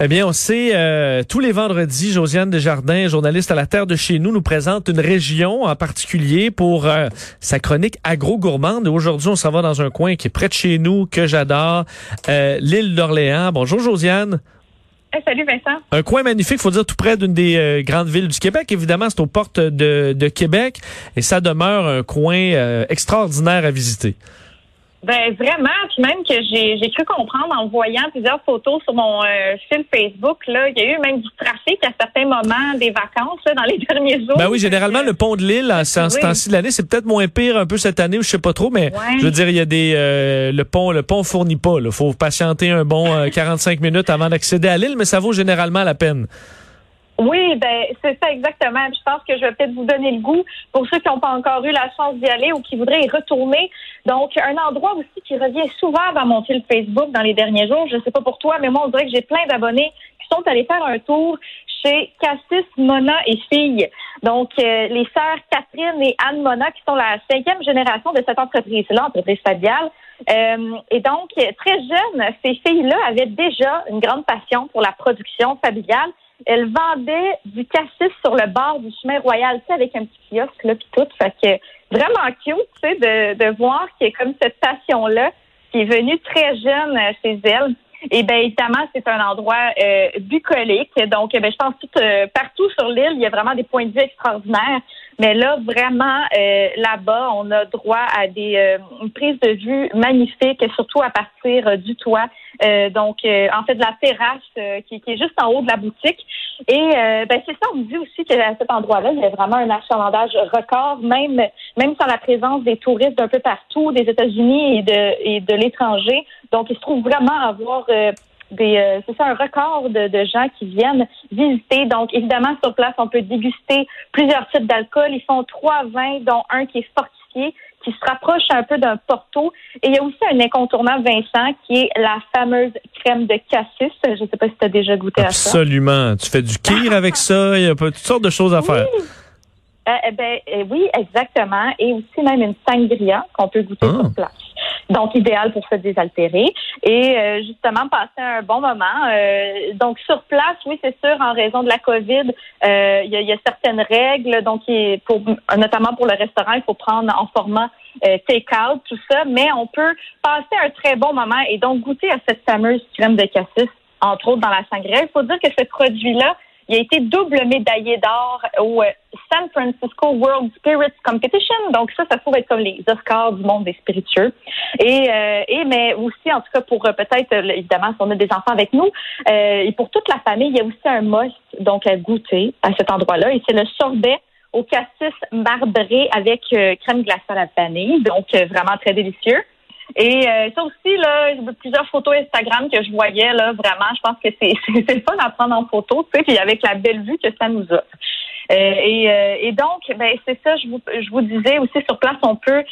Eh bien, on sait, euh, tous les vendredis, Josiane Desjardins, journaliste à la Terre de chez nous, nous présente une région en particulier pour euh, sa chronique agro-gourmande. Aujourd'hui, on s'en va dans un coin qui est près de chez nous, que j'adore, euh, l'île d'Orléans. Bonjour, Josiane. salut Vincent. Un coin magnifique, faut dire tout près d'une des grandes villes du Québec. Évidemment, c'est aux portes de, de, Québec et ça demeure un coin extraordinaire à visiter. Ben vraiment, puis même que j'ai j'ai cru comprendre en voyant plusieurs photos sur mon euh, fil Facebook là, il y a eu même du trafic à certains moments des vacances là, dans les derniers jours. Ben oui, généralement le pont de l'île en ce temps-ci de l'année, c'est peut-être moins pire un peu cette année, ou je sais pas trop, mais je veux dire il y a des euh, le pont le pont fournit pas Il faut patienter un bon 45 euh, minutes avant d'accéder à l'île, mais ça vaut généralement la peine. Oui, ben c'est ça exactement. Je pense que je vais peut-être vous donner le goût pour ceux qui n'ont pas encore eu la chance d'y aller ou qui voudraient y retourner. Donc, un endroit aussi qui revient souvent dans mon fil Facebook dans les derniers jours. Je ne sais pas pour toi, mais moi, on dirait que j'ai plein d'abonnés qui sont allés faire un tour chez Cassis, Mona et Filles. Donc, euh, les sœurs Catherine et Anne Mona, qui sont la cinquième génération de cette entreprise-là, entreprise familiale. Euh, et donc, très jeunes, ces filles-là avaient déjà une grande passion pour la production familiale elle vendait du cassis sur le bord du chemin royal, tu sais, avec un petit kiosque, là, puis tout. Fait que vraiment cute, tu sais, de, de voir qu'il y a comme cette passion-là qui est venue très jeune euh, chez elle. Et bien, évidemment, c'est un endroit euh, bucolique. Donc, ben, je pense tout euh, partout sur l'île, il y a vraiment des points de vue extraordinaires. Mais là, vraiment, euh, là-bas, on a droit à des euh, une prise de vue magnifique, surtout à partir du toit. Donc, en fait, de la terrasse qui, qui, est juste en haut de la boutique. Et ben, c'est ça, on me dit aussi qu'à cet endroit-là, il y a vraiment un achalandage record, même même sans la présence des touristes d'un peu partout, des États-Unis et de et de l'étranger. Donc, il se trouve vraiment avoir euh, euh, c'est ça, un record de, de, gens qui viennent visiter. Donc, évidemment, sur place, on peut déguster plusieurs types d'alcool. Ils font trois vins, dont un qui est fortifié, qui se rapproche un peu d'un porto. Et il y a aussi un incontournable Vincent qui est la fameuse crème de cassis. Je ne sais pas si tu as déjà goûté à ça. Absolument. Tu fais du kir avec ça. Il y a toutes sortes de choses à faire. Euh, eh ben, oui, exactement. Et aussi même une sangria qu'on peut goûter ah. sur place donc idéal pour se désaltérer et euh, justement passer un bon moment. Euh, donc sur place, oui, c'est sûr, en raison de la COVID, euh, il y, a, certaines règles, donc pour, notamment pour le restaurant, il faut prendre en format take-out, tout ça, mais on peut passer un très bon moment et donc goûter à cette fameuse crème de cassis, entre autres dans la sangria. Il faut dire que ce produit-là, il a été double médaillé d'or au euh, San Francisco World Spirits Competition. Donc ça, ça pourrait être comme les Oscars du monde des spiritueux. Et, euh, et mais aussi, en tout cas, pour euh, peut-être, évidemment, si on a des enfants avec nous, et pour toute la famille, il y a aussi un must, donc à goûter à cet endroit-là. Et c'est le sorbet au cassis marbré avec crème glacée à la vanille. Donc vraiment très délicieux. Et euh, ça aussi, là, plusieurs photos Instagram que je voyais, là, vraiment, je pense que c'est c'est le fun à prendre en photo, tu sais, puis avec la belle vue que ça nous a. Euh, et, euh, et, donc, ben c'est ça. Je vous, je vous disais aussi sur place, on peut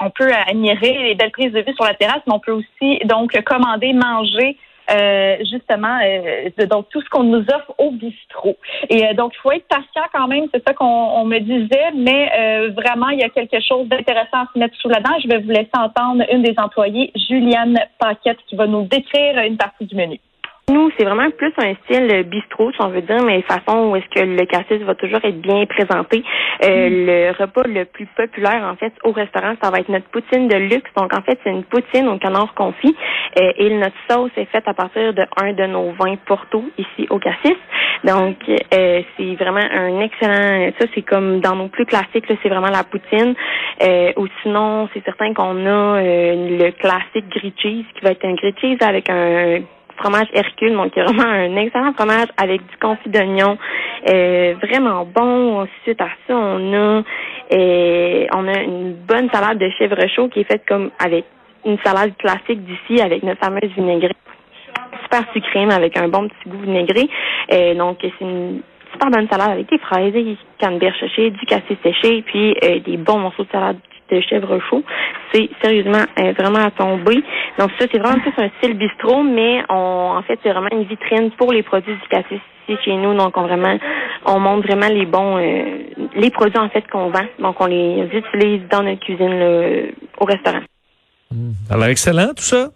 on peut admirer les belles prises de vue sur la terrasse, mais on peut aussi donc commander, manger euh, justement euh, donc tout ce qu'on nous offre au bistrot. Et euh, donc il faut être patient quand même, c'est ça qu'on me disait, mais vraiment il y a quelque chose d'intéressant à se mettre sous la dent. Je vais vous laisser entendre une des employées, Juliane Paquette, qui va nous décrire une partie du menu. Nous, c'est vraiment plus un style bistrot, si on veut dire, mais façon où est-ce que le cassis va toujours être bien présenté. Euh, mm. Le repas le plus populaire, en fait, au restaurant, ça va être notre poutine de luxe. Donc, en fait, c'est une poutine au canard confit. Euh, et notre sauce est faite à partir de un de nos vins Porto, ici au cassis. Donc, euh, c'est vraiment un excellent... Ça, c'est comme dans nos plus classiques, c'est vraiment la poutine. ou sinon, c'est certain qu'on a le classique grilled cheese, qui va être un grilled cheese avec un fromage Hercule, donc il vraiment un excellent fromage avec du confit d'oignon, euh, vraiment bon. Suite à ça, on a euh, on a une bonne salade de chèvre chaud qui est faite comme avec une salade classique d'ici avec notre fameuse vinaigrette super sucrée avec un bon petit goût vinaigré. Euh, donc c'est une super bonne salade avec des fraises, des canneberges séchées, du cassis séché, puis des bons morceaux de salade de chèvre chaud. C'est sérieusement euh, vraiment à tomber. Donc ça, c'est vraiment plus un style bistrot, mais on, en fait, c'est vraiment une vitrine pour les produits du cassis ici chez nous. Donc on vraiment, on montre vraiment les bons, euh, les produits en fait qu'on vend. Donc on les utilise dans notre cuisine au restaurant. Alors excellent tout ça.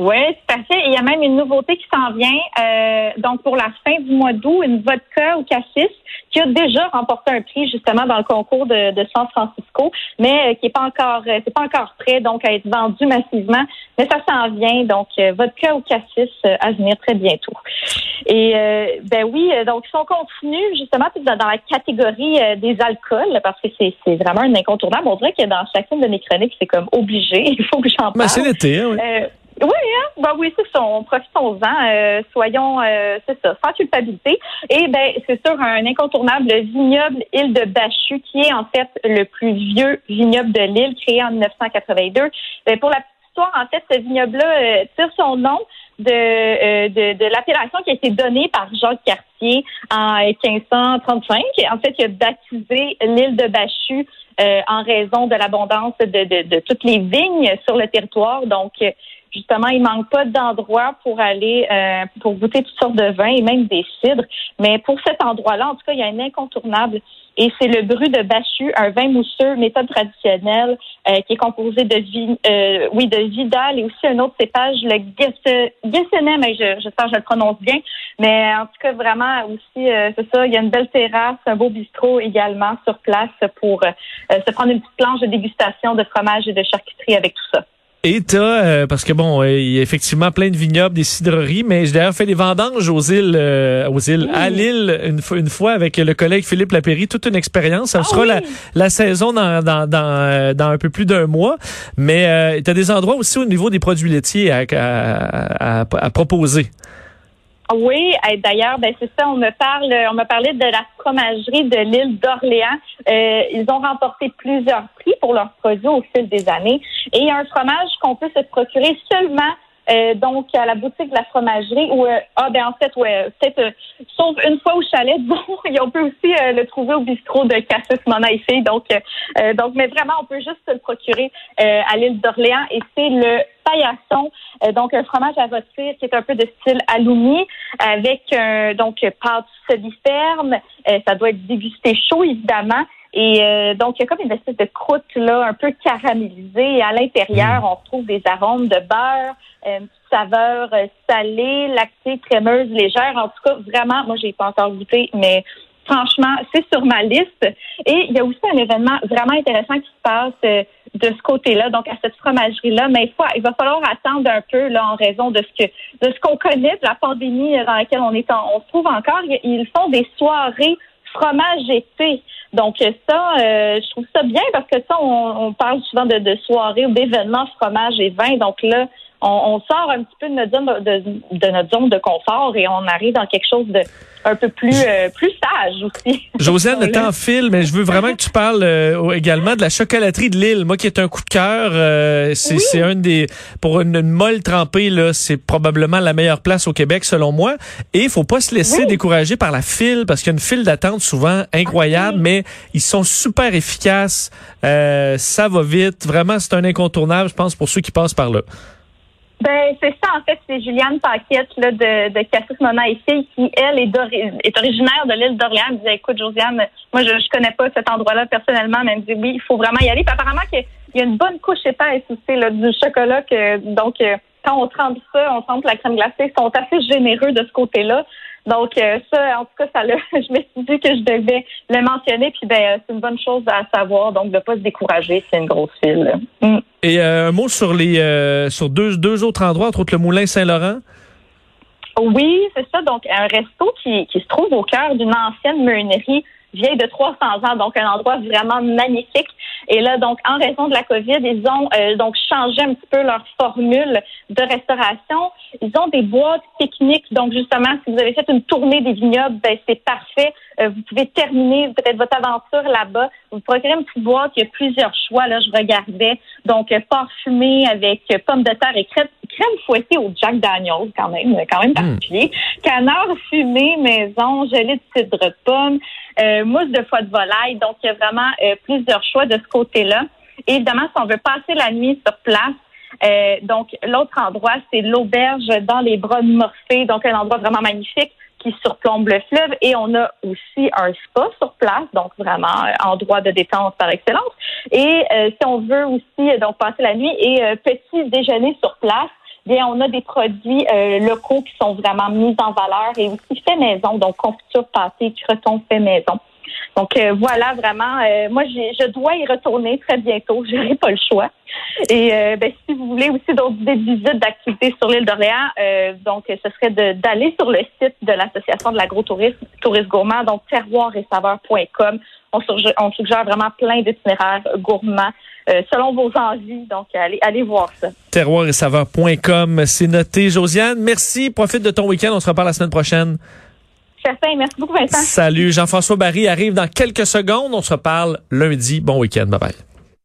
Oui, tout à fait. il y a même une nouveauté qui s'en vient. Euh, donc, pour la fin du mois d'août, une vodka au cassis qui a déjà remporté un prix justement dans le concours de, San Francisco, mais euh, qui est pas encore, euh, c'est pas encore prêt donc à être vendu massivement. Mais ça s'en vient. Donc, vodka au cassis à venir très bientôt. Et ben oui, donc si on continue justement dans, dans la catégorie des alcools, parce que c'est, c'est vraiment un incontournable. On dirait que dans chacune de mes chroniques, c'est comme obligé. Il faut que j'en ben, parle. c'est l'été, hein, oui. Oui, hein? Ben oui, c'est ça. On profitons-en. Euh, soyons, euh, c'est ça, sans culpabilité. Et ben, c'est sûr, un incontournable vignoble Île de Bachu, qui est en fait le plus vieux vignoble de l'île, créé en 1982. Ben, pour la petite histoire, en fait, ce vignoble-là euh, tire son nom de, de, de l'appellation qui a été donnée par Jacques Cartier en 1535. En fait, il a baptisé l'île de Bachu en raison de l'abondance de, de, de, toutes les vignes sur le territoire. Donc, justement, il manque pas d'endroits pour aller euh, pour goûter toutes sortes de vins et même des cidres. Mais pour cet endroit-là, en tout cas, il y a un incontournable et c'est le Bru de Bachu, un vin mousseux, méthode traditionnelle, euh, qui est composé de euh, oui de Vidal et aussi un autre cépage, le Gessenem, j'espère que je le prononce bien. Mais en tout cas, vraiment aussi, c'est ça, il y a une belle terrasse, un beau bistrot également sur place pour se prendre une petite planche de dégustation de fromage et de charcuterie avec tout ça. Et t'as, euh, parce que bon, euh, il y a effectivement plein de vignobles, des cidreries, mais j'ai d'ailleurs fait des vendanges aux îles, euh, aux îles, à Lille, une, fois, une fois avec le collègue Philippe Lapéry, toute une expérience. Ça ah sera la, la, saison dans, dans, dans, dans, un peu plus d'un mois, mais euh, tu as des endroits aussi au niveau des produits laitiers à, à, à proposer. Oui, d'ailleurs, ben c'est ça. On me parle, on m'a parlé de la fromagerie de l'île d'Orléans. Euh, ils ont remporté plusieurs prix pour leurs produits au fil des années. Et un fromage qu'on peut se procurer seulement euh, donc à la boutique de la fromagerie ou euh, ah ben en fait ouais peut-être euh, sauf une fois au chalet bon et on peut aussi le trouver au bistrot de Cassis Mona ici. Donc donc mais vraiment on peut juste se le procurer à l'île d'Orléans et c'est le paillasson. Donc un fromage à rôtir qui est un peu de style aloumi avec donc pâte semi-ferme. Ça doit être dégusté chaud évidemment et donc, il y a comme une espèce de croûte là, un peu caramélisée. Et à l'intérieur, mm. on retrouve des arômes de beurre, une saveur euh, salée, lactée, crémeuse, légère. En tout cas, vraiment, moi, j'ai pas encore goûté, mais franchement, c'est sur ma liste. Et il y a aussi un événement vraiment intéressant qui se passe euh, de ce côté-là, donc à cette fromagerie-là. Mais il, faut, il va falloir attendre un peu là en raison de ce que de ce qu'on connaît, de la pandémie dans laquelle on est, on se trouve encore. Ils font des soirées fromage été. Donc ça, euh, je trouve ça bien parce que ça, on, parle souvent de, de ou d'événements fromage et vin. Donc là, on, sort un petit peu de notre zone de, notre zone de confort et on arrive dans quelque chose de un peu plus euh, plus sage aussi. Josiane, le temps file, mais je veux vraiment que tu parles euh, également de la chocolaterie de Lille. Moi, qui est un coup de cœur, euh, c'est un des pour une, molle trempée là, c'est probablement la meilleure place au Québec selon moi. Et il faut pas se laisser décourager par la file parce qu'il y a une file d'attente souvent incroyable, mais ils sont super efficaces. ça va vite, vraiment, c'est un incontournable, je pense, pour ceux qui passent par là. Ben, c'est ça, en fait, c'est Juliane Paquette là, de, de Cassis Mona ici, qui, elle, est, est originaire de l'île d'Orléans. Elle me disait, écoute, Josiane, moi, je, je connais pas cet endroit-là personnellement, mais elle me dit, oui, il faut vraiment y aller. Puis apparemment, qu'il y a une bonne couche épaisse aussi, là, du chocolat. Que, donc, euh, quand on trempe ça, on trempe la crème glacée, ils sont assez généreux de ce côté-là. Donc euh, ça, en tout cas, ça je me suis dit que je devais le mentionner. Puis ben, c'est une bonne chose à savoir. Donc de pas se décourager, c'est une grosse file. Mm. Et euh, un mot sur les euh, sur deux deux autres endroits, entre autres le Moulin Saint-Laurent? Oui, c'est ça. Donc un resto qui, qui se trouve au cœur d'une ancienne meunerie vieille de 300 ans, donc un endroit vraiment magnifique. Et là, donc, en raison de la COVID, ils ont euh, donc changé un petit peu leur formule de restauration. Ils ont des boîtes techniques. Donc, justement, si vous avez fait une tournée des vignobles, ben, c'est parfait. Euh, vous pouvez terminer peut-être votre aventure là-bas. Vous procurez une petite boîte. Il y a plusieurs choix. Là, je regardais. Donc, euh, parfumé avec pommes de terre et crème, crème fouettée au Jack Daniels, quand même, quand même hmm. particulier. Canard fumé, maison, gelée de cidre de pomme. Euh, mousse de foie de volaille. Donc, il y a vraiment euh, plusieurs choix de ce côté-là. évidemment, si on veut passer la nuit sur place, euh, donc l'autre endroit, c'est l'auberge dans les bras de Morphée, donc un endroit vraiment magnifique qui surplombe le fleuve. Et on a aussi un spa sur place, donc vraiment endroit de détente par excellence. Et si on veut aussi donc passer la nuit et petit déjeuner sur place, bien, on a des produits locaux qui sont vraiment mis en valeur et aussi fait maison, donc confiture pâté, croton fait maison. Donc euh, voilà, vraiment, euh, moi je dois y retourner très bientôt. Je n'aurai pas le choix. Et euh, ben, si vous voulez aussi d'autres idées de visite d'activités sur l'île d'Orléans, donc ce serait d'aller sur le site de l'association de l'agro-tourisme, tourisme gourmand, donc terroir on, suggère vraiment plein d'itinéraires gourmands selon vos envies. Donc allez, allez voir ça. Terroir et saveur.com, c'est noté. Josiane, merci. Profite de ton week-end. On se reparle la semaine prochaine. Certain. Merci beaucoup, Vincent. Salut. Jean-François Barry arrive dans quelques secondes. On se reparle lundi. Bon week-end. Bye bye.